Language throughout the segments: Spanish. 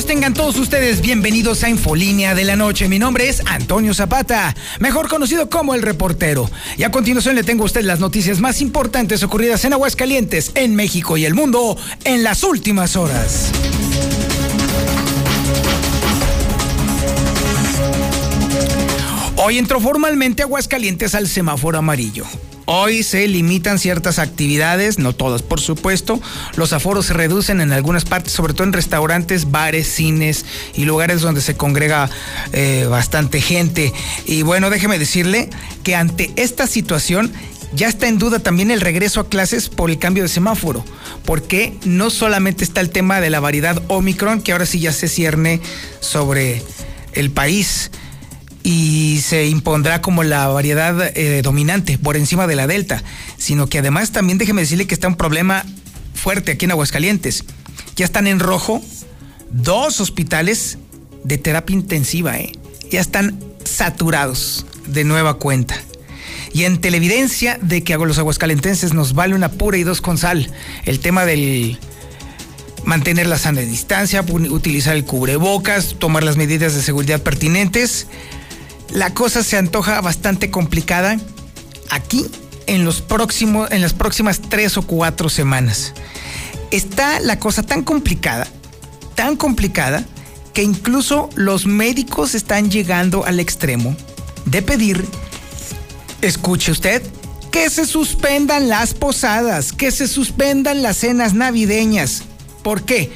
Tengan todos ustedes bienvenidos a Infolínea de la Noche. Mi nombre es Antonio Zapata, mejor conocido como el reportero. Y a continuación le tengo a usted las noticias más importantes ocurridas en Aguascalientes, en México y el mundo en las últimas horas. Hoy entró formalmente Aguascalientes al semáforo amarillo. Hoy se limitan ciertas actividades, no todas por supuesto. Los aforos se reducen en algunas partes, sobre todo en restaurantes, bares, cines y lugares donde se congrega eh, bastante gente. Y bueno, déjeme decirle que ante esta situación ya está en duda también el regreso a clases por el cambio de semáforo, porque no solamente está el tema de la variedad Omicron, que ahora sí ya se cierne sobre el país y se impondrá como la variedad eh, dominante por encima de la Delta, sino que además también déjeme decirle que está un problema fuerte aquí en Aguascalientes. Ya están en rojo dos hospitales de terapia intensiva, ¿eh? ya están saturados de nueva cuenta. Y en televidencia de que los aguascalentenses nos vale una pura y dos con sal. El tema del mantener la sana distancia, utilizar el cubrebocas, tomar las medidas de seguridad pertinentes la cosa se antoja bastante complicada aquí en, los en las próximas tres o cuatro semanas. Está la cosa tan complicada, tan complicada, que incluso los médicos están llegando al extremo de pedir, escuche usted, que se suspendan las posadas, que se suspendan las cenas navideñas. ¿Por qué?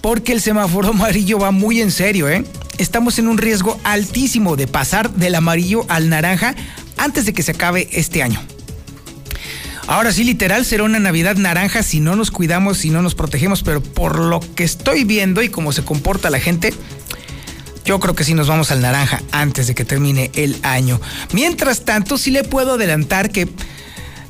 Porque el semáforo amarillo va muy en serio, ¿eh? Estamos en un riesgo altísimo de pasar del amarillo al naranja antes de que se acabe este año. Ahora sí, literal, será una Navidad naranja si no nos cuidamos, si no nos protegemos, pero por lo que estoy viendo y cómo se comporta la gente, yo creo que sí nos vamos al naranja antes de que termine el año. Mientras tanto, sí le puedo adelantar que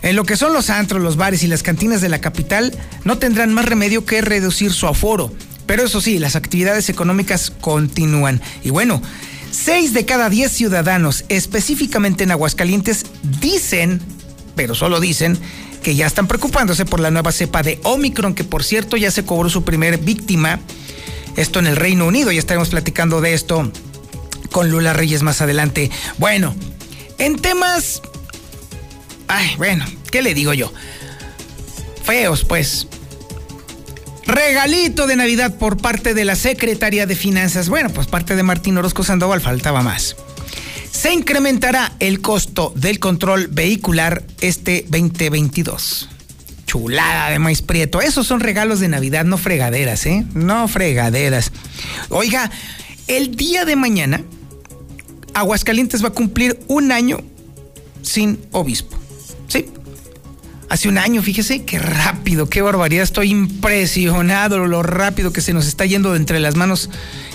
en lo que son los antros, los bares y las cantinas de la capital, no tendrán más remedio que reducir su aforo. Pero eso sí, las actividades económicas continúan. Y bueno, seis de cada diez ciudadanos, específicamente en Aguascalientes, dicen, pero solo dicen, que ya están preocupándose por la nueva cepa de Omicron, que por cierto ya se cobró su primer víctima. Esto en el Reino Unido, ya estaremos platicando de esto con Lula Reyes más adelante. Bueno, en temas... Ay, bueno, ¿qué le digo yo? Feos, pues. Regalito de Navidad por parte de la Secretaría de Finanzas. Bueno, pues parte de Martín Orozco Sandoval faltaba más. Se incrementará el costo del control vehicular este 2022. Chulada de maíz prieto. Esos son regalos de Navidad, no fregaderas, ¿eh? No fregaderas. Oiga, el día de mañana, Aguascalientes va a cumplir un año sin obispo. Hace un año, fíjese, qué rápido, qué barbaridad, estoy impresionado lo rápido que se nos está yendo de entre las manos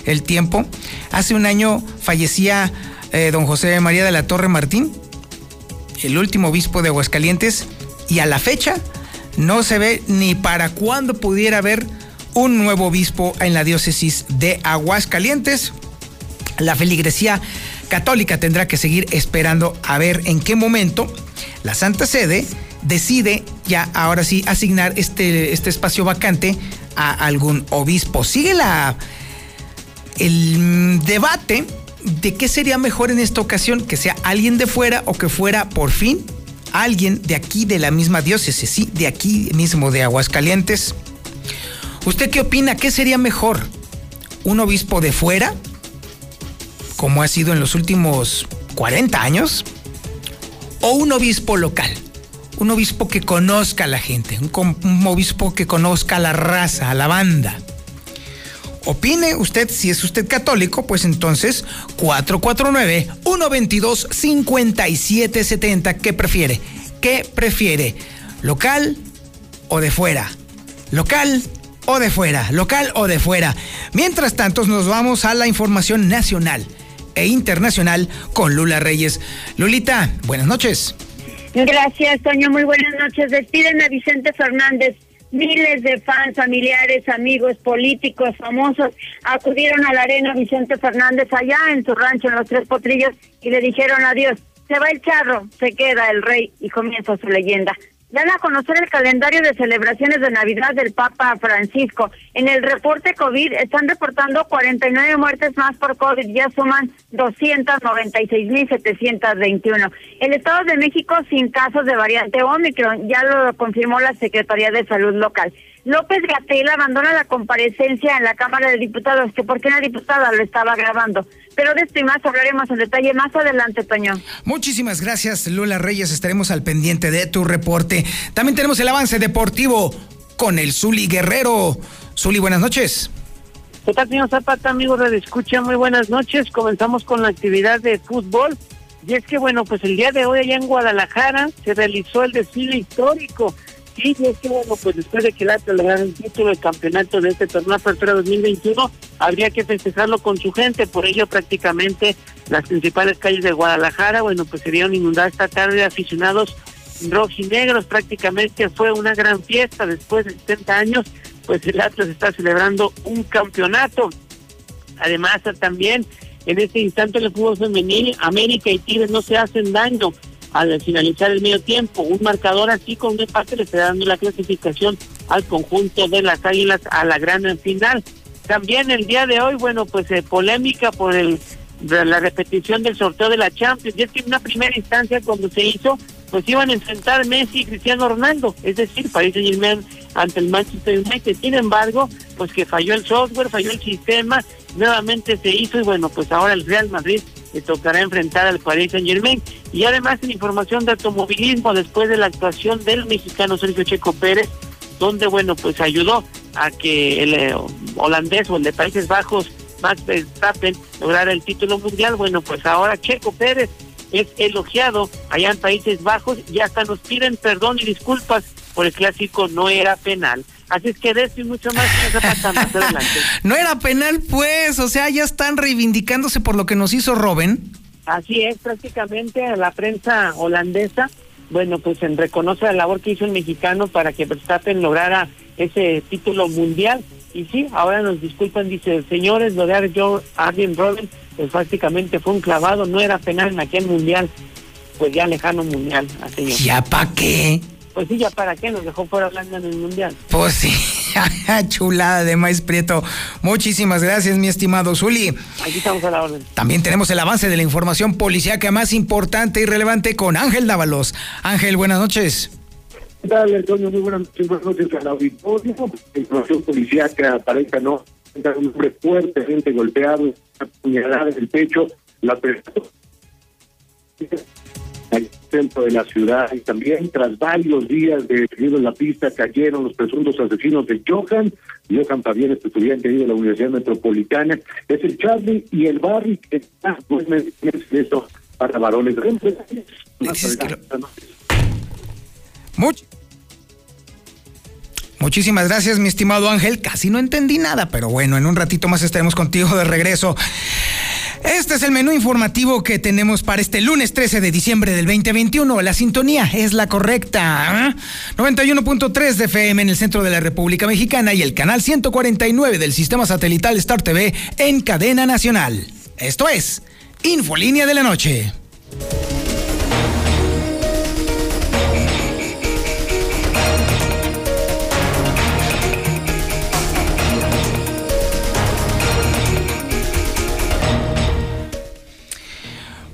el tiempo. Hace un año fallecía eh, don José María de la Torre Martín, el último obispo de Aguascalientes, y a la fecha no se ve ni para cuándo pudiera haber un nuevo obispo en la diócesis de Aguascalientes. La feligresía católica tendrá que seguir esperando a ver en qué momento la Santa Sede decide ya ahora sí asignar este, este espacio vacante a algún obispo. Sigue la el debate de qué sería mejor en esta ocasión, que sea alguien de fuera o que fuera por fin alguien de aquí de la misma diócesis, sí, de aquí mismo de Aguascalientes. ¿Usted qué opina? ¿Qué sería mejor? ¿Un obispo de fuera? Como ha sido en los últimos 40 años? ¿O un obispo local? Un obispo que conozca a la gente, un, obispo que conozca a la raza, a la banda. Opine usted, si es usted católico, pues entonces 449-122-5770. ¿Qué prefiere? ¿Qué prefiere? ¿Local o de fuera? ¿Local o de fuera? ¿Local o de fuera? Mientras tanto, nos vamos a la información nacional. e internacional con Lula Reyes. Lulita, buenas noches. Gracias, Toño. Muy buenas noches. Despiden a Vicente Fernández. Miles de fans, familiares, amigos, políticos, famosos acudieron a la arena Vicente Fernández allá en su rancho en los Tres Potrillos y le dijeron adiós. Se va el charro, se queda el rey y comienza su leyenda dan a conocer el calendario de celebraciones de Navidad del Papa Francisco. En el reporte COVID están reportando 49 muertes más por COVID, ya suman 296.721. El Estado de México sin casos de variante Omicron, ya lo confirmó la Secretaría de Salud local. López Gatel abandona la comparecencia en la Cámara de Diputados, que porque una diputada lo estaba grabando. Pero de esto y más hablaremos en detalle más adelante, Toño. Muchísimas gracias, Lula Reyes. Estaremos al pendiente de tu reporte. También tenemos el avance deportivo con el Zuli Guerrero. Zuli, buenas noches. ¿Qué tal, señor Zapata, amigos de Escucha? Muy buenas noches. Comenzamos con la actividad de fútbol. Y es que, bueno, pues el día de hoy allá en Guadalajara se realizó el desfile histórico Sí, es que bueno, pues después de que el Atlas le gane el título del campeonato de este torneo Apertura 2021, habría que festejarlo con su gente, por ello prácticamente las principales calles de Guadalajara, bueno, pues se vieron inundadas esta tarde de aficionados rojinegros, prácticamente fue una gran fiesta después de 70 años, pues el Atlas está celebrando un campeonato. Además, también en este instante el fútbol femenil, América y Tigres no se hacen daño al finalizar el medio tiempo. Un marcador así con un empate le está dando la clasificación al conjunto de las Águilas a la gran final. También el día de hoy, bueno, pues eh, polémica por el la repetición del sorteo de la Champions. Y es que en una primera instancia cuando se hizo, pues iban a enfrentar Messi y Cristiano Ronaldo, es decir, Paris Saint Germain ante el Manchester United. Sin embargo, pues que falló el software, falló el sistema, nuevamente se hizo y bueno, pues ahora el Real Madrid le tocará enfrentar al Paris Saint Germain. Y además en información de automovilismo, después de la actuación del mexicano Sergio Checo Pérez, donde bueno, pues ayudó a que el eh, holandés o el de Países Bajos, Max Verstappen, lograra el título mundial. Bueno, pues ahora Checo Pérez es elogiado allá en Países Bajos y hasta nos piden perdón y disculpas por el clásico no era penal. Así es que de esto y mucho más, más adelante. no era penal, pues, o sea, ya están reivindicándose por lo que nos hizo Robin. Así es, prácticamente la prensa holandesa, bueno, pues reconoce la labor que hizo el mexicano para que Verstappen lograra ese título mundial. Y sí, ahora nos disculpan, dice, señores, lo de Joe Arjen Robin, pues prácticamente fue un clavado, no era penal en aquel mundial, pues ya lejano mundial. Así ¿Ya para qué? Pues sí, ya para qué nos dejó fuera hablando en el Mundial. Pues sí, chulada de Maíz Prieto. Muchísimas gracias, mi estimado Zuli. Aquí estamos a la orden. También tenemos el avance de la información policíaca más importante y relevante con Ángel Dávalos. Ángel, buenas noches. ¿Qué tal, Antonio? Muy buenas noches, buenas noches al auditorio. Información policíaca pareja no. Un hombre fuertemente golpeado, una puñalada en el pecho. La persona el centro de la ciudad y también tras varios días de seguido en la pista cayeron los presuntos asesinos de Johan. Johan también es estudiante de la Universidad Metropolitana. Es el Charlie y el Barry que está pues, eso para varones. Muchísimas gracias, mi estimado Ángel. Casi no entendí nada, pero bueno, en un ratito más estaremos contigo de regreso. Este es el menú informativo que tenemos para este lunes 13 de diciembre del 2021. La sintonía es la correcta. 91.3 ¿ah? de FM en el centro de la República Mexicana y el canal 149 del sistema satelital Star TV en cadena nacional. Esto es Infolínea de la Noche.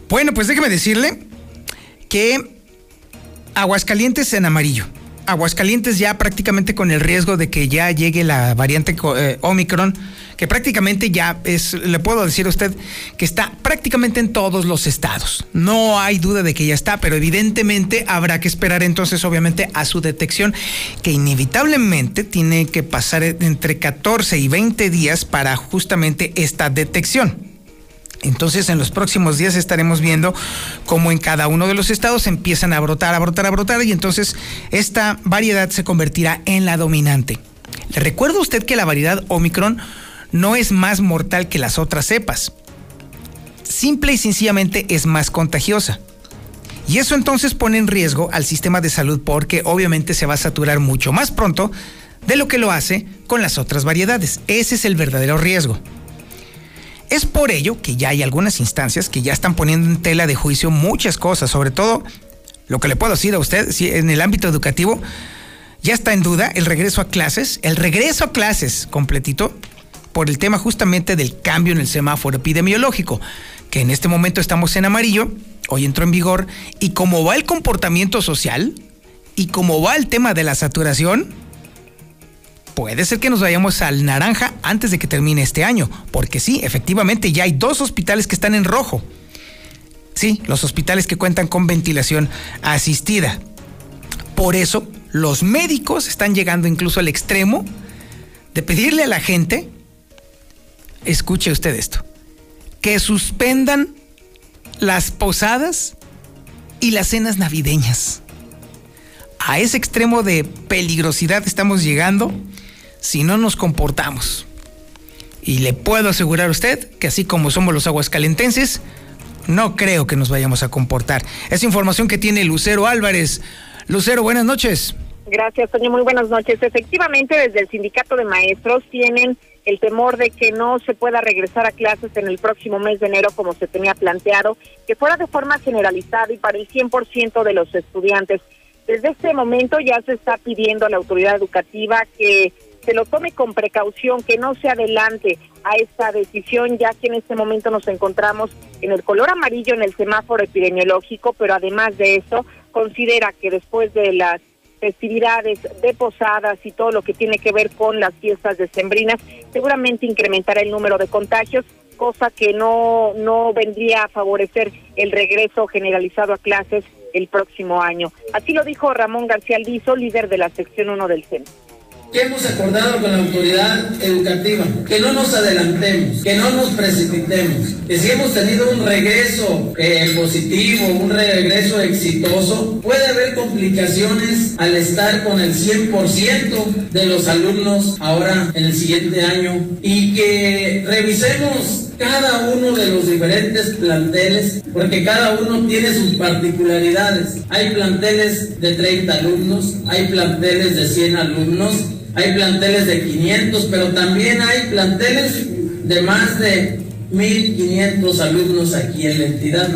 Bueno, pues déjeme decirle que Aguascalientes en amarillo. Aguascalientes ya prácticamente con el riesgo de que ya llegue la variante eh, Omicron, que prácticamente ya es, le puedo decir a usted que está prácticamente en todos los estados. No hay duda de que ya está, pero evidentemente habrá que esperar entonces obviamente a su detección, que inevitablemente tiene que pasar entre 14 y 20 días para justamente esta detección. Entonces en los próximos días estaremos viendo cómo en cada uno de los estados empiezan a brotar, a brotar, a brotar y entonces esta variedad se convertirá en la dominante. Le recuerdo a usted que la variedad Omicron no es más mortal que las otras cepas. simple y sencillamente es más contagiosa. Y eso entonces pone en riesgo al sistema de salud porque obviamente se va a saturar mucho más pronto de lo que lo hace con las otras variedades. Ese es el verdadero riesgo. Es por ello que ya hay algunas instancias que ya están poniendo en tela de juicio muchas cosas, sobre todo lo que le puedo decir a usted, si en el ámbito educativo ya está en duda el regreso a clases, el regreso a clases completito, por el tema justamente del cambio en el semáforo epidemiológico, que en este momento estamos en amarillo, hoy entró en vigor, y como va el comportamiento social, y como va el tema de la saturación, puede ser que nos vayamos al naranja antes de que termine este año, porque sí, efectivamente ya hay dos hospitales que están en rojo. Sí, los hospitales que cuentan con ventilación asistida. Por eso, los médicos están llegando incluso al extremo de pedirle a la gente, escuche usted esto, que suspendan las posadas y las cenas navideñas. A ese extremo de peligrosidad estamos llegando si no nos comportamos. Y le puedo asegurar a usted que así como somos los aguascalentenses, no creo que nos vayamos a comportar. Es información que tiene Lucero Álvarez. Lucero, buenas noches. Gracias, Toño. Muy buenas noches. Efectivamente, desde el sindicato de maestros tienen el temor de que no se pueda regresar a clases en el próximo mes de enero como se tenía planteado, que fuera de forma generalizada y para el 100% de los estudiantes. Desde este momento ya se está pidiendo a la autoridad educativa que se lo tome con precaución, que no se adelante a esta decisión, ya que en este momento nos encontramos en el color amarillo en el semáforo epidemiológico, pero además de eso, considera que después de las festividades de posadas y todo lo que tiene que ver con las fiestas decembrinas, seguramente incrementará el número de contagios, cosa que no, no vendría a favorecer el regreso generalizado a clases el próximo año. Así lo dijo Ramón García Alviso, líder de la sección 1 del CEN. ¿Qué hemos acordado con la autoridad educativa? Que no nos adelantemos, que no nos precipitemos, que si hemos tenido un regreso eh, positivo, un regreso exitoso, puede haber complicaciones al estar con el 100% de los alumnos ahora en el siguiente año y que revisemos cada uno de los diferentes planteles, porque cada uno tiene sus particularidades. Hay planteles de 30 alumnos, hay planteles de 100 alumnos, hay planteles de 500, pero también hay planteles de más de 1.500 alumnos aquí en la entidad.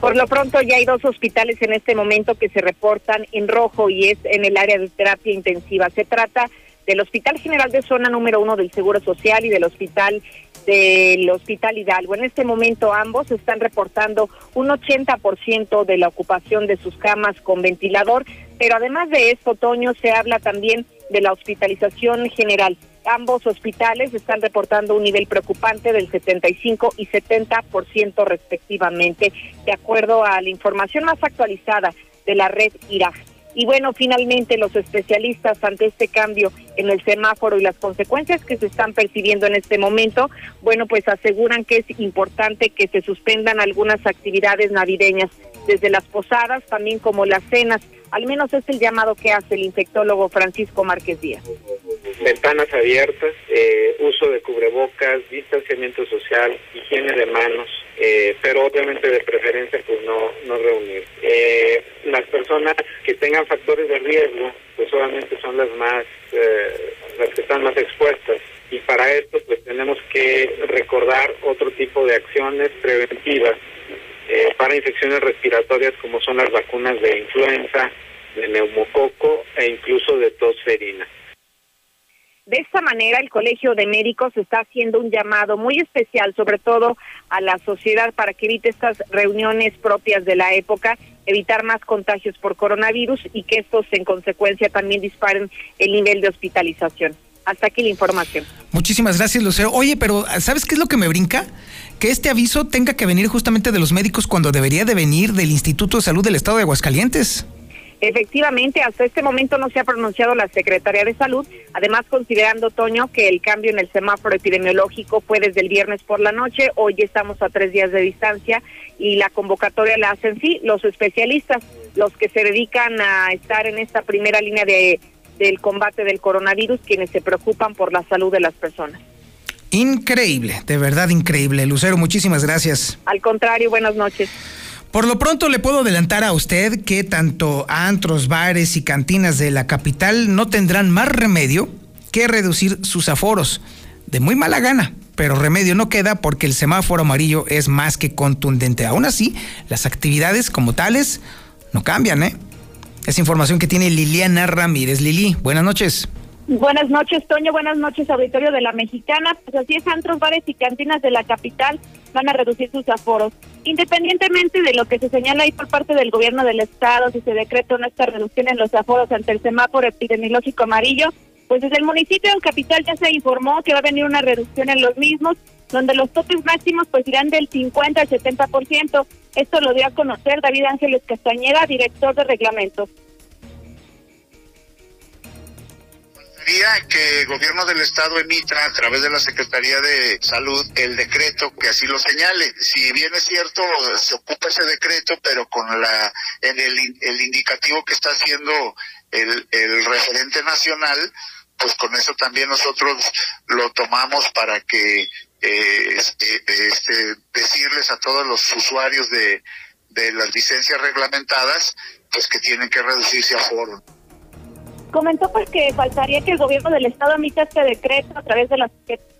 Por lo pronto ya hay dos hospitales en este momento que se reportan en rojo y es en el área de terapia intensiva. Se trata del Hospital General de Zona número uno del Seguro Social y del Hospital del Hospital Hidalgo. En este momento ambos están reportando un 80% de la ocupación de sus camas con ventilador, pero además de esto, Toño, se habla también de la hospitalización general. Ambos hospitales están reportando un nivel preocupante del 75 y 70% respectivamente, de acuerdo a la información más actualizada de la red IRAG. Y bueno, finalmente los especialistas ante este cambio en el semáforo y las consecuencias que se están percibiendo en este momento, bueno, pues aseguran que es importante que se suspendan algunas actividades navideñas, desde las posadas, también como las cenas. Al menos es el llamado que hace el infectólogo Francisco Márquez Díaz. Ventanas abiertas, eh, uso de cubrebocas, distanciamiento social, higiene de manos, eh, pero obviamente de preferencia pues no, no reunir. Eh, las personas que tengan factores de riesgo, pues obviamente son las más, eh, las que están más expuestas. Y para esto pues tenemos que recordar otro tipo de acciones preventivas para infecciones respiratorias como son las vacunas de influenza, de neumococo e incluso de tosferina. De esta manera, el Colegio de Médicos está haciendo un llamado muy especial, sobre todo a la sociedad, para que evite estas reuniones propias de la época, evitar más contagios por coronavirus y que estos, en consecuencia, también disparen el nivel de hospitalización. Hasta aquí la información. Muchísimas gracias, Lucero. Oye, pero ¿sabes qué es lo que me brinca? Que este aviso tenga que venir justamente de los médicos cuando debería de venir del Instituto de Salud del Estado de Aguascalientes. Efectivamente, hasta este momento no se ha pronunciado la Secretaría de Salud, además considerando, Toño, que el cambio en el semáforo epidemiológico fue desde el viernes por la noche, hoy estamos a tres días de distancia y la convocatoria la hacen sí los especialistas, los que se dedican a estar en esta primera línea de, del combate del coronavirus, quienes se preocupan por la salud de las personas. Increíble, de verdad increíble. Lucero, muchísimas gracias. Al contrario, buenas noches. Por lo pronto le puedo adelantar a usted que tanto antros, bares y cantinas de la capital no tendrán más remedio que reducir sus aforos. De muy mala gana, pero remedio no queda porque el semáforo amarillo es más que contundente. Aún así, las actividades como tales no cambian, ¿eh? Es información que tiene Liliana Ramírez. Lili, buenas noches. Buenas noches, Toño. Buenas noches, auditorio de la Mexicana. Pues así es, antros, bares y cantinas de la capital van a reducir sus aforos. Independientemente de lo que se señala ahí por parte del gobierno del estado, si se decreta una esta reducción en los aforos ante el semáforo epidemiológico amarillo, pues desde el municipio de capital ya se informó que va a venir una reducción en los mismos, donde los topes máximos pues irán del 50 al 70%. Esto lo dio a conocer David Ángeles Castañeda, director de reglamentos. Que el gobierno del estado emita a través de la Secretaría de Salud el decreto que así lo señale. Si bien es cierto, se ocupa ese decreto, pero con la en el, el indicativo que está haciendo el, el referente nacional, pues con eso también nosotros lo tomamos para que eh, este, este, decirles a todos los usuarios de, de las licencias reglamentadas, pues que tienen que reducirse a foro. Comentó pues que faltaría que el gobierno del estado emita este decreto a través de la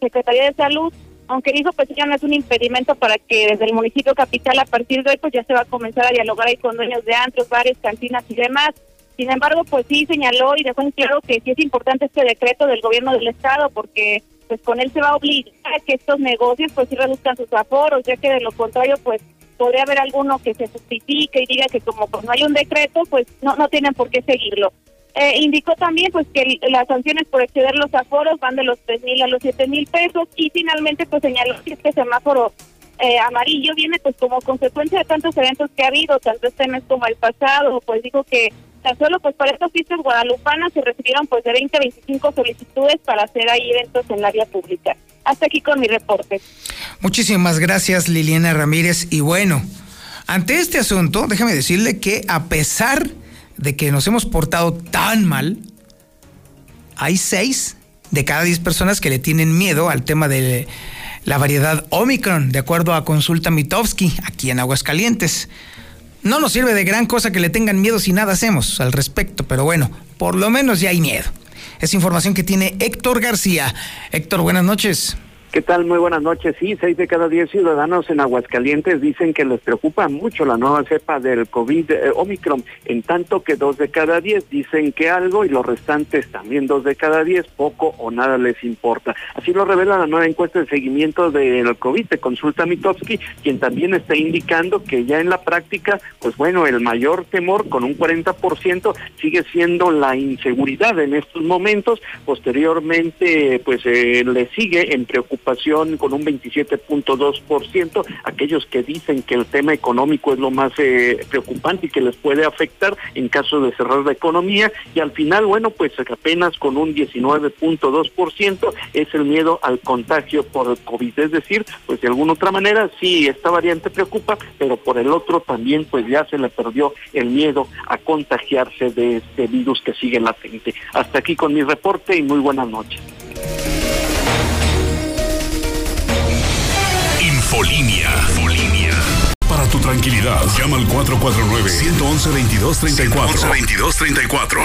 Secretaría de Salud, aunque dijo pues ya no es un impedimento para que desde el municipio capital a partir de hoy pues ya se va a comenzar a dialogar ahí con dueños de antros, bares, cantinas y demás. Sin embargo, pues sí señaló y dejó en claro que sí es importante este decreto del gobierno del estado porque pues con él se va a obligar a que estos negocios pues sí reduzcan sus aforos, ya que de lo contrario pues podría haber alguno que se justifique y diga que como pues no hay un decreto pues no no tienen por qué seguirlo. Eh, indicó también pues que las sanciones por exceder los aforos van de los tres mil a los siete mil pesos y finalmente pues señaló que este semáforo eh, amarillo viene pues como consecuencia de tantos eventos que ha habido, tanto este mes como el pasado, pues dijo que tan solo pues para estas fiestas guadalupanas se recibieron pues de 20 a 25 solicitudes para hacer ahí eventos en el área pública. Hasta aquí con mi reporte. Muchísimas gracias Liliana Ramírez y bueno, ante este asunto déjame decirle que a pesar de que nos hemos portado tan mal, hay seis de cada diez personas que le tienen miedo al tema de la variedad Omicron, de acuerdo a Consulta Mitowski, aquí en Aguascalientes. No nos sirve de gran cosa que le tengan miedo si nada hacemos al respecto, pero bueno, por lo menos ya hay miedo. Es información que tiene Héctor García. Héctor, buenas noches. ¿Qué tal? Muy buenas noches. Sí, seis de cada diez ciudadanos en Aguascalientes dicen que les preocupa mucho la nueva cepa del COVID eh, Omicron, en tanto que dos de cada diez dicen que algo y los restantes también dos de cada diez poco o nada les importa. Así lo revela la nueva encuesta de seguimiento del COVID de Consulta Mitowski, quien también está indicando que ya en la práctica, pues bueno, el mayor temor con un 40% sigue siendo la inseguridad en estos momentos. Posteriormente, pues eh, le sigue en preocupación con un 27.2%, aquellos que dicen que el tema económico es lo más eh, preocupante y que les puede afectar en caso de cerrar la economía, y al final, bueno, pues apenas con un 19.2% es el miedo al contagio por COVID, es decir, pues de alguna otra manera sí, esta variante preocupa, pero por el otro también pues ya se le perdió el miedo a contagiarse de este virus que sigue latente. Hasta aquí con mi reporte y muy buenas noches. Infolinia. Para tu tranquilidad, llama al 449-111-2234. 2234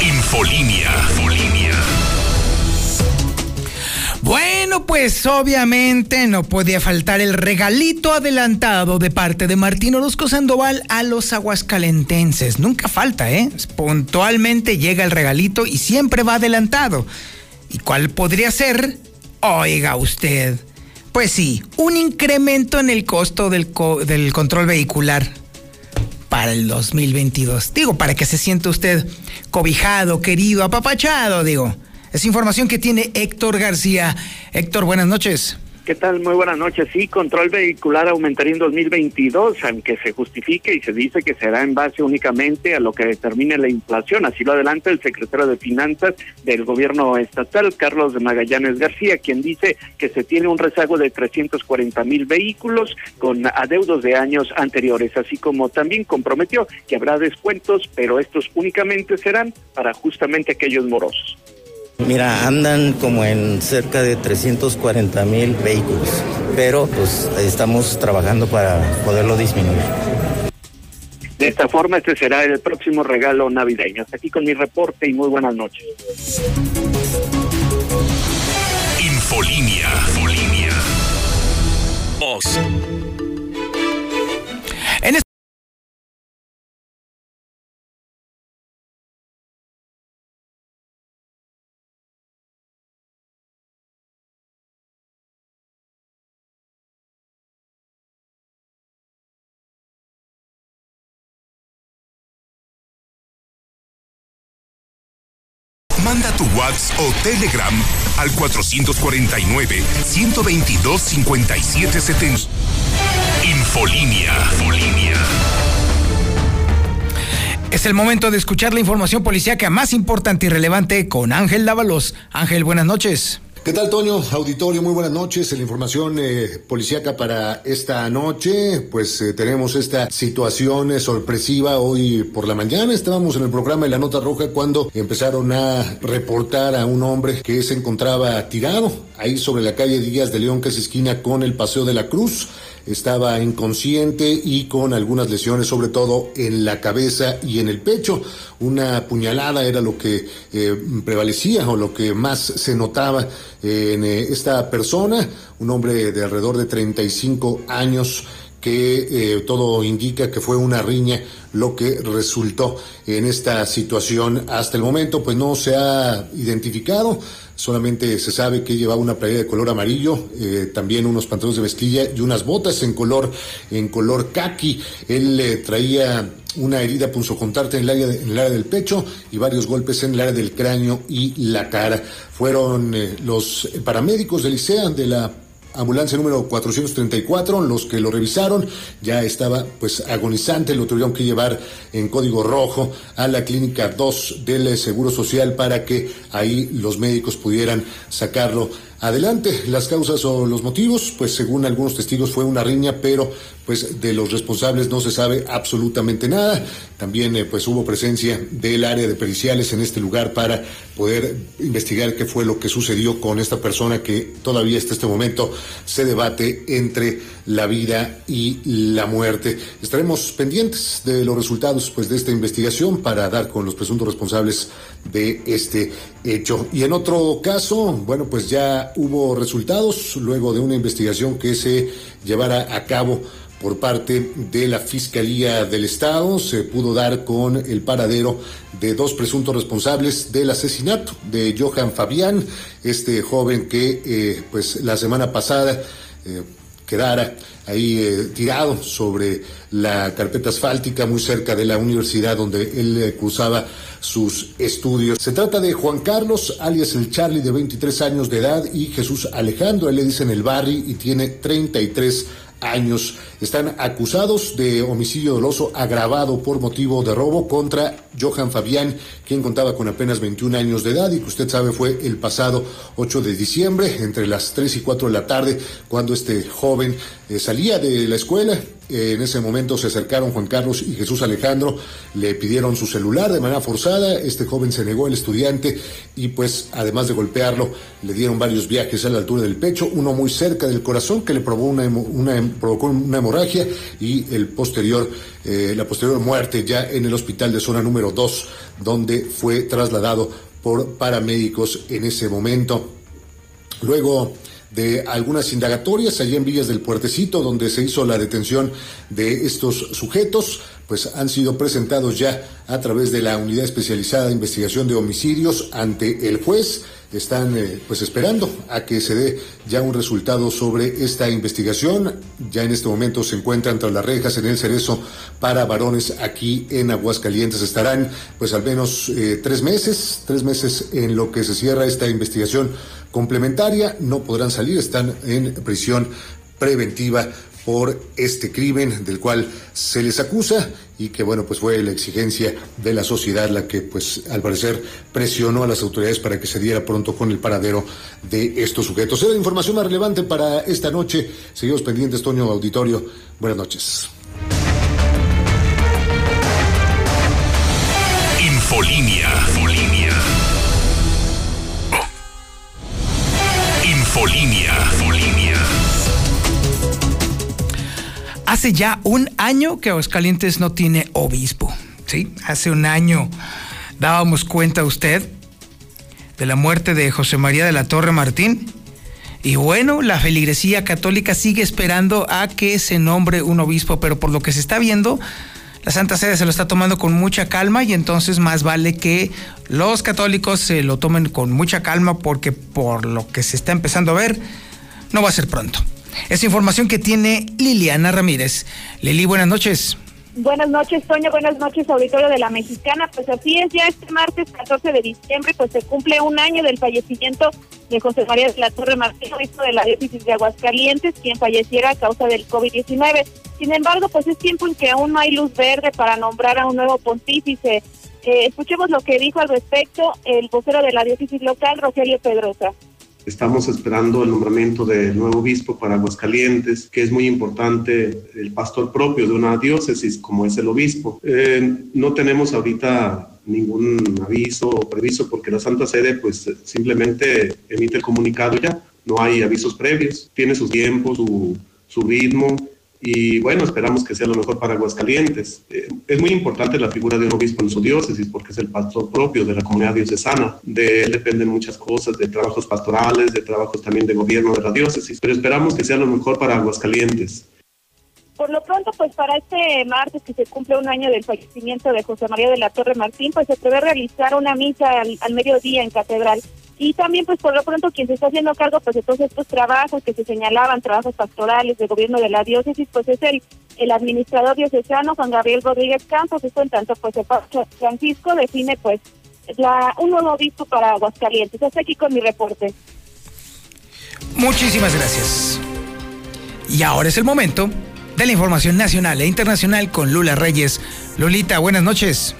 Infolinia. Infolinia. Bueno, pues obviamente no podía faltar el regalito adelantado de parte de Martín Orozco Sandoval a los aguascalentenses. Nunca falta, ¿eh? Puntualmente llega el regalito y siempre va adelantado. ¿Y cuál podría ser? Oiga usted. Pues sí, un incremento en el costo del, del control vehicular para el 2022. Digo, para que se sienta usted cobijado, querido, apapachado, digo. Es información que tiene Héctor García. Héctor, buenas noches. ¿Qué tal? Muy buenas noches. Sí, control vehicular aumentaría en 2022, aunque se justifique y se dice que será en base únicamente a lo que determine la inflación. Así lo adelanta el secretario de Finanzas del gobierno estatal, Carlos Magallanes García, quien dice que se tiene un rezago de 340 mil vehículos con adeudos de años anteriores, así como también comprometió que habrá descuentos, pero estos únicamente serán para justamente aquellos morosos. Mira, andan como en cerca de 340 mil vehículos, pero pues estamos trabajando para poderlo disminuir. De esta forma, este será el próximo regalo navideño. Hasta aquí con mi reporte y muy buenas noches. Infolinia. Infolinia. Voz. Manda tu WhatsApp o Telegram al 449-122-5770. Infolinia. Infolinia. Es el momento de escuchar la información policíaca más importante y relevante con Ángel Dávalos. Ángel, buenas noches. ¿Qué tal, Toño? Auditorio, muy buenas noches. La información eh, policíaca para esta noche, pues eh, tenemos esta situación eh, sorpresiva hoy por la mañana. Estábamos en el programa de La Nota Roja cuando empezaron a reportar a un hombre que se encontraba tirado ahí sobre la calle Díaz de León, que es esquina con el Paseo de la Cruz estaba inconsciente y con algunas lesiones, sobre todo en la cabeza y en el pecho. Una puñalada era lo que eh, prevalecía o lo que más se notaba en eh, esta persona, un hombre de alrededor de 35 años que eh, todo indica que fue una riña lo que resultó en esta situación hasta el momento, pues no se ha identificado Solamente se sabe que llevaba una playera de color amarillo, eh, también unos pantalones de mezclilla y unas botas en color, en color kaki. Él eh, traía una herida punzocontarte en el, área en el área del pecho y varios golpes en el área del cráneo y la cara. Fueron eh, los paramédicos del ICEA de la ambulancia número 434, los que lo revisaron, ya estaba pues agonizante, lo tuvieron que llevar en código rojo a la clínica 2 del Seguro Social para que ahí los médicos pudieran sacarlo adelante. Las causas o los motivos, pues según algunos testigos fue una riña, pero pues de los responsables no se sabe absolutamente nada. También eh, pues hubo presencia del área de periciales en este lugar para poder investigar qué fue lo que sucedió con esta persona que todavía hasta este momento se debate entre la vida y la muerte. Estaremos pendientes de los resultados pues de esta investigación para dar con los presuntos responsables de este hecho. Y en otro caso, bueno, pues ya hubo resultados luego de una investigación que se llevara a cabo por parte de la Fiscalía del Estado. Se pudo dar con el paradero de dos presuntos responsables del asesinato de Johan Fabián, este joven que eh, pues la semana pasada eh, quedara ahí eh, tirado sobre la carpeta asfáltica muy cerca de la universidad donde él cursaba sus estudios. Se trata de Juan Carlos, alias el Charlie de 23 años de edad y Jesús Alejandro, él le dicen el Barry y tiene 33 años. Están acusados de homicidio doloso agravado por motivo de robo contra Johan Fabián, quien contaba con apenas 21 años de edad y que usted sabe fue el pasado 8 de diciembre, entre las 3 y 4 de la tarde, cuando este joven eh, salía de la escuela. en ese momento se acercaron Juan Carlos y Jesús Alejandro, le pidieron su celular de manera forzada, este joven se negó, el estudiante, y pues además de golpearlo, le dieron varios viajes a la altura del pecho, uno muy cerca del corazón que le una, una, provocó una hemorragia y el posterior, eh, la posterior muerte ya en el hospital de zona número 2, donde fue trasladado por paramédicos en ese momento. Luego de algunas indagatorias allá en Villas del Puertecito, donde se hizo la detención de estos sujetos, pues han sido presentados ya a través de la Unidad Especializada de Investigación de Homicidios ante el juez. Están eh, pues esperando a que se dé ya un resultado sobre esta investigación. Ya en este momento se encuentran tras las rejas en el cerezo para varones aquí en Aguascalientes. Estarán pues al menos eh, tres meses, tres meses en lo que se cierra esta investigación complementaria. No podrán salir, están en prisión preventiva por este crimen del cual se les acusa y que bueno pues fue la exigencia de la sociedad la que pues al parecer presionó a las autoridades para que se diera pronto con el paradero de estos sujetos. Era la información más relevante para esta noche. Seguimos pendientes, Toño Auditorio. Buenas noches. Infolinia. Infolinia. Infolinia. Hace ya un año que Aguascalientes no tiene obispo. Sí, hace un año dábamos cuenta a usted de la muerte de José María de la Torre Martín. Y bueno, la feligresía católica sigue esperando a que se nombre un obispo, pero por lo que se está viendo, la Santa Sede se lo está tomando con mucha calma y entonces más vale que los católicos se lo tomen con mucha calma porque por lo que se está empezando a ver, no va a ser pronto. Es información que tiene Liliana Ramírez. Lili, buenas noches. Buenas noches, Toño. Buenas noches, auditorio de la Mexicana. Pues así es, ya este martes 14 de diciembre, pues se cumple un año del fallecimiento de José María de la Torre Martín, obispo de la diócesis de Aguascalientes, quien falleciera a causa del COVID-19. Sin embargo, pues es tiempo en que aún no hay luz verde para nombrar a un nuevo pontífice. Eh, escuchemos lo que dijo al respecto el vocero de la diócesis local, Rogelio Pedrosa. Estamos esperando el nombramiento del nuevo obispo para Aguascalientes, que es muy importante el pastor propio de una diócesis como es el obispo. Eh, no tenemos ahorita ningún aviso o previso porque la Santa Sede pues simplemente emite el comunicado ya, no hay avisos previos, tiene su tiempo, su, su ritmo y bueno, esperamos que sea lo mejor para Aguascalientes. Eh, es muy importante la figura de un obispo en su diócesis porque es el pastor propio de la comunidad diocesana. De él dependen muchas cosas, de trabajos pastorales, de trabajos también de gobierno de la diócesis, pero esperamos que sea lo mejor para Aguascalientes. Por lo pronto, pues para este martes que se cumple un año del fallecimiento de José María de la Torre Martín, pues se prevé realizar una misa al, al mediodía en Catedral. Y también, pues por lo pronto, quien se está haciendo cargo pues de todos estos trabajos que se señalaban, trabajos pastorales de gobierno de la diócesis, pues es el, el administrador diocesano Juan Gabriel Rodríguez Campos. Esto en tanto, pues el Papa Francisco define, pues, la, un nuevo obispo para Aguascalientes. Hasta aquí con mi reporte. Muchísimas gracias. Y ahora es el momento de la información nacional e internacional con Lula Reyes. Lulita, buenas noches.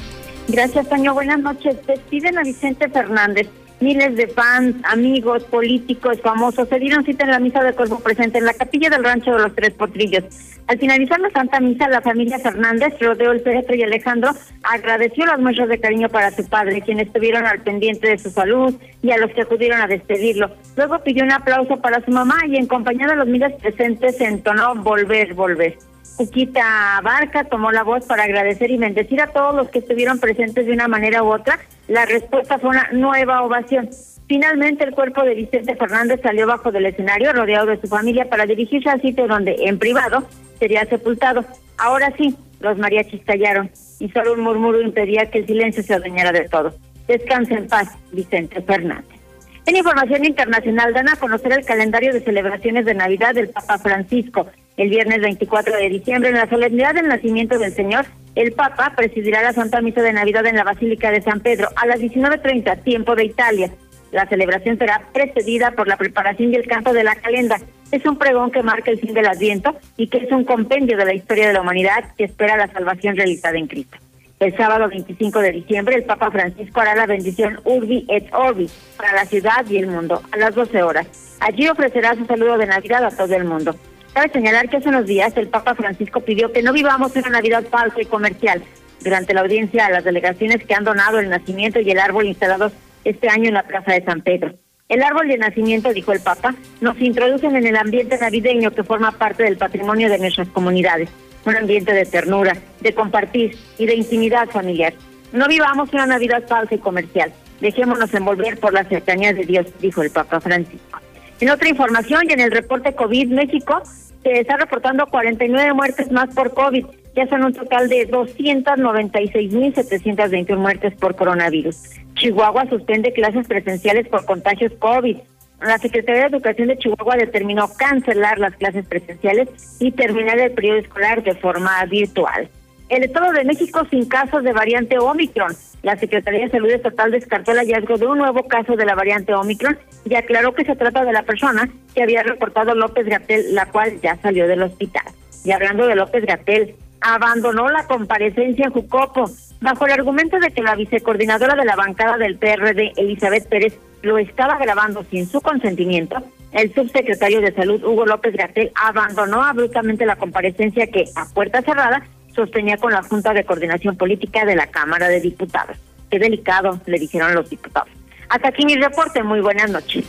Gracias, Toño. Buenas noches. Despiden a Vicente Fernández. Miles de fans, amigos, políticos, famosos se dieron cita en la misa de cuerpo presente en la capilla del rancho de los Tres Potrillos. Al finalizar la Santa Misa, la familia Fernández rodeó el féretro y Alejandro agradeció las muestras de cariño para su padre, quienes estuvieron al pendiente de su salud y a los que acudieron a despedirlo. Luego pidió un aplauso para su mamá y en compañía de los miles presentes entonó Volver, Volver. Cuquita Barca tomó la voz para agradecer y bendecir a todos los que estuvieron presentes de una manera u otra. La respuesta fue una nueva ovación. Finalmente, el cuerpo de Vicente Fernández salió bajo del escenario, rodeado de su familia, para dirigirse al sitio donde, en privado, sería sepultado. Ahora sí, los mariachis callaron y solo un murmuro impedía que el silencio se adueñara de todo. Descanse en paz, Vicente Fernández. En información internacional, dan a conocer el calendario de celebraciones de Navidad del Papa Francisco. El viernes 24 de diciembre, en la solemnidad del nacimiento del Señor, el Papa presidirá la Santa Misa de Navidad en la Basílica de San Pedro a las 19.30, tiempo de Italia. La celebración será precedida por la preparación y el canto de la calenda. Es un pregón que marca el fin del Adviento y que es un compendio de la historia de la humanidad que espera la salvación realizada en Cristo. El sábado 25 de diciembre, el Papa Francisco hará la bendición Urbi et Orbi para la ciudad y el mundo a las 12 horas. Allí ofrecerá su saludo de Navidad a todo el mundo. Cabe señalar que hace unos días el Papa Francisco pidió que no vivamos una Navidad falsa y comercial. Durante la audiencia a las delegaciones que han donado el nacimiento y el árbol instalados este año en la Plaza de San Pedro. El árbol de nacimiento, dijo el Papa, nos introducen en el ambiente navideño que forma parte del patrimonio de nuestras comunidades, un ambiente de ternura, de compartir y de intimidad familiar. No vivamos una Navidad falsa y comercial. Dejémonos envolver por la cercanía de Dios, dijo el Papa Francisco. En otra información y en el reporte COVID México, se está reportando 49 muertes más por COVID. Ya son un total de 296.721 muertes por coronavirus. Chihuahua suspende clases presenciales por contagios COVID. La Secretaría de Educación de Chihuahua determinó cancelar las clases presenciales y terminar el periodo escolar de forma virtual. El Estado de México sin casos de variante Omicron. La Secretaría de Salud Estatal descartó el hallazgo de un nuevo caso de la variante Omicron y aclaró que se trata de la persona que había reportado López Gatel, la cual ya salió del hospital. Y hablando de López Gatel, abandonó la comparecencia en Jucopo bajo el argumento de que la vicecoordinadora de la bancada del PRD, Elizabeth Pérez, lo estaba grabando sin su consentimiento. El subsecretario de Salud, Hugo López Gatel, abandonó abruptamente la comparecencia que, a puerta cerrada, sostenía con la Junta de Coordinación Política de la Cámara de Diputados. Qué delicado, le dijeron los diputados. Hasta aquí mi reporte. Muy buenas noches.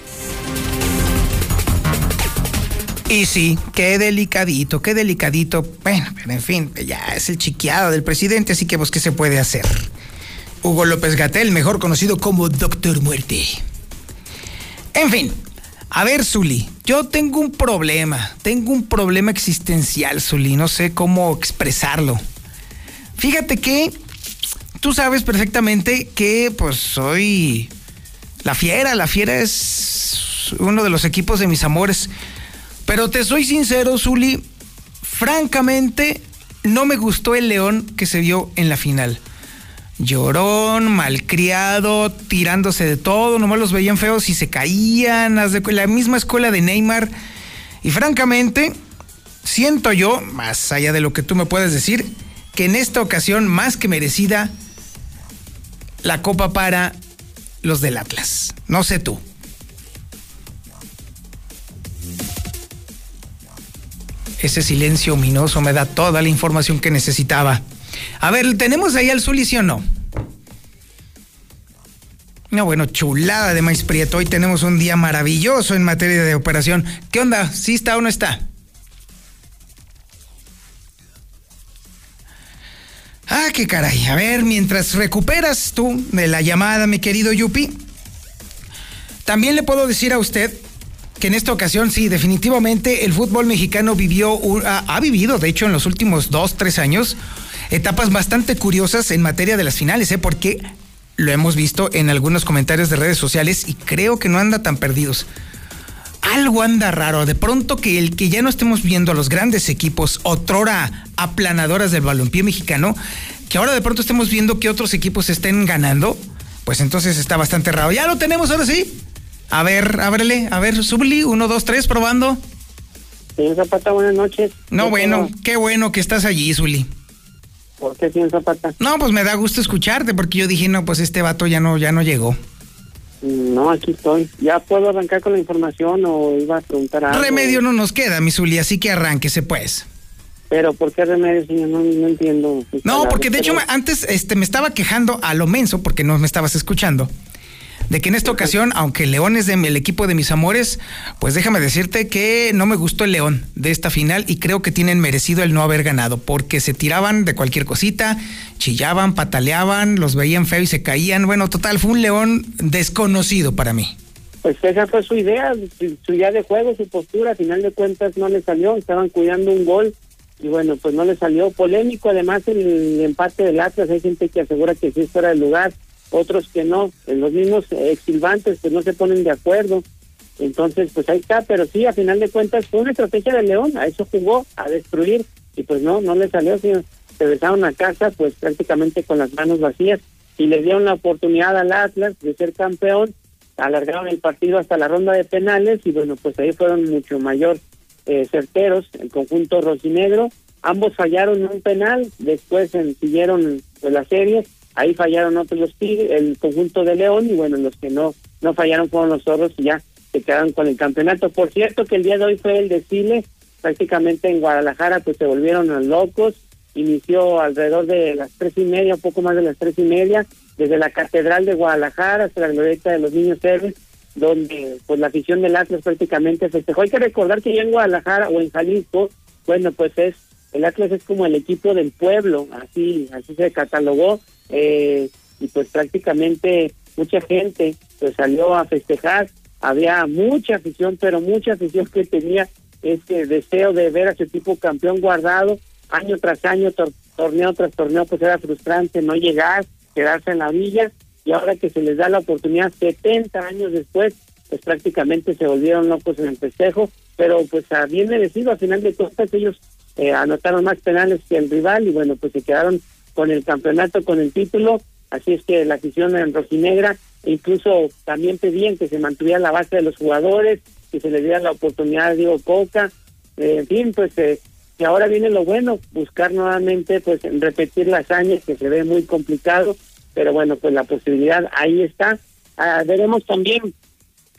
Y sí, qué delicadito, qué delicadito. Bueno, pero en fin, ya es el chiqueado del presidente, así que pues, ¿qué se puede hacer? Hugo López Gatel, mejor conocido como Doctor Muerte. En fin, a ver, Zuli, yo tengo un problema, tengo un problema existencial, Zuli, no sé cómo expresarlo. Fíjate que tú sabes perfectamente que pues soy la fiera, la fiera es uno de los equipos de mis amores. Pero te soy sincero, Zuli, francamente no me gustó el León que se vio en la final. Llorón, malcriado, tirándose de todo, nomás los veían feos y se caían, la misma escuela de Neymar. Y francamente, siento yo, más allá de lo que tú me puedes decir, que en esta ocasión, más que merecida, la copa para los del Atlas. No sé tú. Ese silencio ominoso me da toda la información que necesitaba. A ver, ¿tenemos ahí al Zuli, sí o no? No, bueno, chulada de maíz prieto. Hoy tenemos un día maravilloso en materia de operación. ¿Qué onda? ¿Sí está o no está? Ah, qué caray. A ver, mientras recuperas tú de la llamada, mi querido Yupi, también le puedo decir a usted que en esta ocasión sí, definitivamente el fútbol mexicano vivió, ha, vivido, de hecho, en los últimos dos, tres años, etapas bastante curiosas en materia de las finales, ¿eh? porque lo hemos visto en algunos comentarios de redes sociales y creo que no anda tan perdidos. Algo anda raro, de pronto que el que ya no estemos viendo a los grandes equipos, otrora aplanadoras del balompié mexicano, que ahora de pronto estemos viendo que otros equipos estén ganando, pues entonces está bastante raro. Ya lo tenemos ahora sí. A ver, ábrele, a ver, Subli, uno, dos, tres, probando. Señor Zapata, buenas noches. No, bueno, qué bueno que estás allí, Zuli. ¿Por qué, señor Zapata? No, pues me da gusto escucharte, porque yo dije, no, pues este vato ya no, ya no llegó. No, aquí estoy. ¿Ya puedo arrancar con la información o iba a preguntar algo? Remedio no nos queda, mi Zuli, así que arránquese, pues. Pero ¿por qué remedio, señor? No, entiendo. No, porque de hecho antes este, me estaba quejando a lo menso, porque no me estabas escuchando de que en esta ocasión, aunque León es del equipo de mis amores, pues déjame decirte que no me gustó el León de esta final y creo que tienen merecido el no haber ganado, porque se tiraban de cualquier cosita, chillaban, pataleaban, los veían feo y se caían. Bueno, total, fue un León desconocido para mí. Pues esa fue su idea, su idea de juego, su postura, a final de cuentas no le salió, estaban cuidando un gol y bueno, pues no le salió. Polémico, además el empate del Atlas, hay gente que asegura que sí fuera del lugar, otros que no, los mismos exilvantes que no se ponen de acuerdo. Entonces, pues ahí está, pero sí, a final de cuentas fue una estrategia de León, a eso jugó, a destruir, y pues no, no le salió, sino regresaron a casa pues prácticamente con las manos vacías y le dieron la oportunidad al Atlas de ser campeón, alargaron el partido hasta la ronda de penales y bueno, pues ahí fueron mucho mayor eh, certeros, el conjunto rosinegro, ambos fallaron un penal, después siguieron pues, la serie Ahí fallaron otros los Tigres, el conjunto de León, y bueno, los que no, no fallaron fueron los zorros y ya se quedaron con el campeonato. Por cierto, que el día de hoy fue el desfile, prácticamente en Guadalajara, pues se volvieron locos. Inició alrededor de las tres y media, un poco más de las tres y media, desde la Catedral de Guadalajara hasta la glorieta de los Niños Héroes, donde pues la afición del Atlas prácticamente festejó. Hay que recordar que ya en Guadalajara o en Jalisco, bueno, pues es el Atlas es como el equipo del pueblo, así así se catalogó eh, y pues prácticamente mucha gente pues salió a festejar, había mucha afición, pero mucha afición que tenía este deseo de ver a su equipo campeón guardado. Año tras año, torneo tras torneo, pues era frustrante no llegar, quedarse en la villa y ahora que se les da la oportunidad 70 años después, pues prácticamente se volvieron locos en el festejo, pero pues a bien merecido, al final de cuentas ellos eh, anotaron más penales que el rival y bueno, pues se quedaron con el campeonato, con el título, así es que la afición en rojinegra incluso también pedían que se mantuviera la base de los jugadores, que se les diera la oportunidad a Diego Coca, eh, en fin, pues eh, que ahora viene lo bueno, buscar nuevamente pues repetir las años que se ve muy complicado, pero bueno, pues la posibilidad ahí está. Ah, veremos también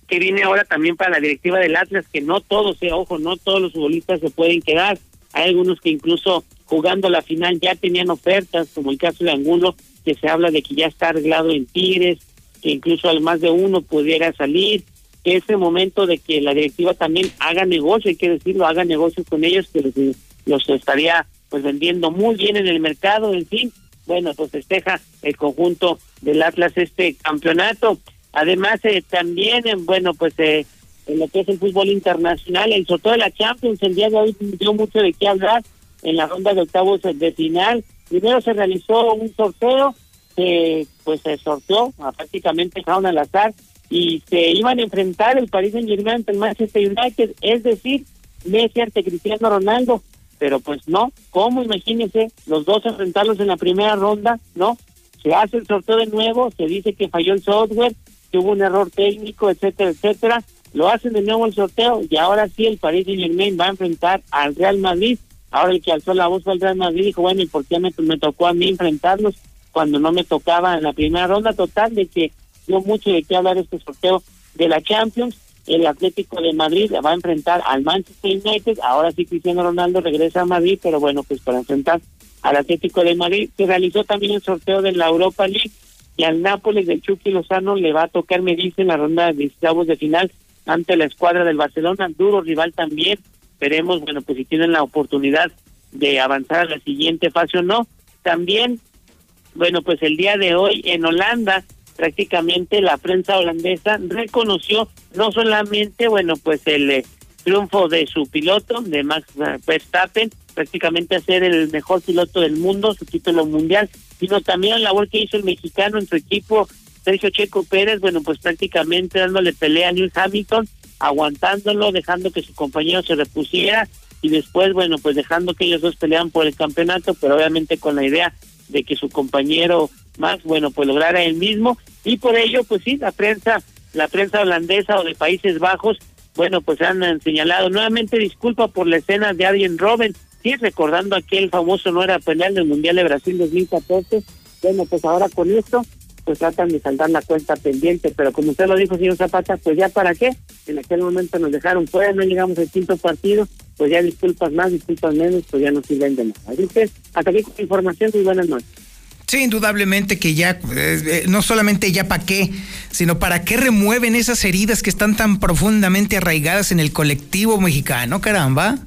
que viene ahora también para la directiva del Atlas, que no todos, sea ojo, no todos los futbolistas se pueden quedar, hay algunos que incluso jugando la final ya tenían ofertas, como el caso de Angulo, que se habla de que ya está arreglado en Tigres, que incluso al más de uno pudiera salir. que es el momento de que la directiva también haga negocio, hay que decirlo, haga negocio con ellos, que los, los estaría pues vendiendo muy bien en el mercado, en fin, bueno, pues festeja el conjunto del Atlas este campeonato. Además, eh, también, eh, bueno, pues eh, en lo que es el fútbol internacional, el sorteo de la Champions el día de hoy dio mucho de qué hablar en la ronda de octavos de final. Primero se realizó un sorteo, que pues se sorteó, prácticamente dejaron al azar, y se iban a enfrentar el Paris Saint Germain ante el Manchester United, es decir, Messi ante Cristiano Ronaldo pero pues no, ¿cómo? Imagínense, los dos enfrentarlos en la primera ronda, ¿no? Se hace el sorteo de nuevo, se dice que falló el software, que hubo un error técnico, etcétera, etcétera, lo hacen de nuevo el sorteo y ahora sí el Paris Saint Germain va a enfrentar al Real Madrid, ahora el que alzó la voz fue el Real Madrid, dijo, bueno, ¿y por qué me, me tocó a mí enfrentarlos cuando no me tocaba en la primera ronda? Total, de que dio mucho de qué hablar este sorteo de la Champions, el Atlético de Madrid va a enfrentar al Manchester United, ahora sí Cristiano Ronaldo regresa a Madrid, pero bueno, pues para enfrentar al Atlético de Madrid, se realizó también el sorteo de la Europa League y al Nápoles del Chucky Lozano le va a tocar medirse en la ronda de octavos de final ante la escuadra del Barcelona, duro rival también, veremos, bueno, pues si tienen la oportunidad de avanzar a la siguiente fase o no. También, bueno, pues el día de hoy en Holanda prácticamente la prensa holandesa reconoció no solamente, bueno, pues el eh, triunfo de su piloto, de Max Verstappen, prácticamente ser el mejor piloto del mundo, su título mundial, sino también la labor que hizo el mexicano en su equipo, Sergio Checo Pérez, bueno, pues prácticamente dándole pelea a Lewis Hamilton, aguantándolo, dejando que su compañero se repusiera y después, bueno, pues dejando que ellos dos pelearan por el campeonato, pero obviamente con la idea de que su compañero más, bueno, pues lograra el mismo. Y por ello, pues sí, la prensa, la prensa holandesa o de Países Bajos, bueno, pues han señalado nuevamente disculpa por la escena de Arjen Robben, sí, recordando aquel famoso no era penal del Mundial de Brasil 2014, bueno, pues ahora con esto, pues tratan de saldar la cuenta pendiente, pero como usted lo dijo, señor Zapata, pues ya para qué, en aquel momento nos dejaron fuera, no llegamos al quinto partido, pues ya disculpas más, disculpas menos, pues ya no sirven de nada. Así que hasta aquí con información y buenas noches. Sí, indudablemente que ya, eh, eh, no solamente ya para qué, sino para qué remueven esas heridas que están tan profundamente arraigadas en el colectivo mexicano, caramba.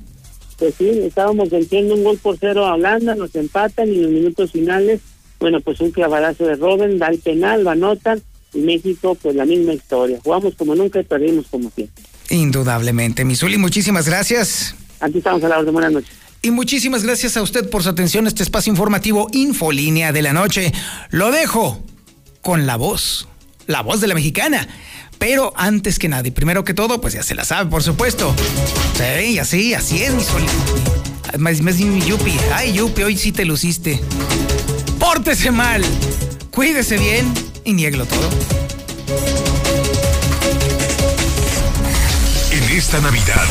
Pues sí, estábamos venciendo un gol por cero a Holanda, nos empatan y en los minutos finales, bueno, pues un clavadazo de Robin, da el penal, lo anotan, y México, pues la misma historia. Jugamos como nunca y perdimos como siempre. Indudablemente. Misuli, muchísimas gracias. Aquí estamos a la de Buenas noches. Y muchísimas gracias a usted por su atención a este espacio informativo Infolínea de la Noche. Lo dejo con la voz, la voz de la mexicana. Pero antes que nada, y primero que todo, pues ya se la sabe, por supuesto. Sí, así, así es, mi sol. Más, más Yupi. Ay, Yupi, hoy sí te luciste. Pórtese mal, cuídese bien y nieglo todo. En esta Navidad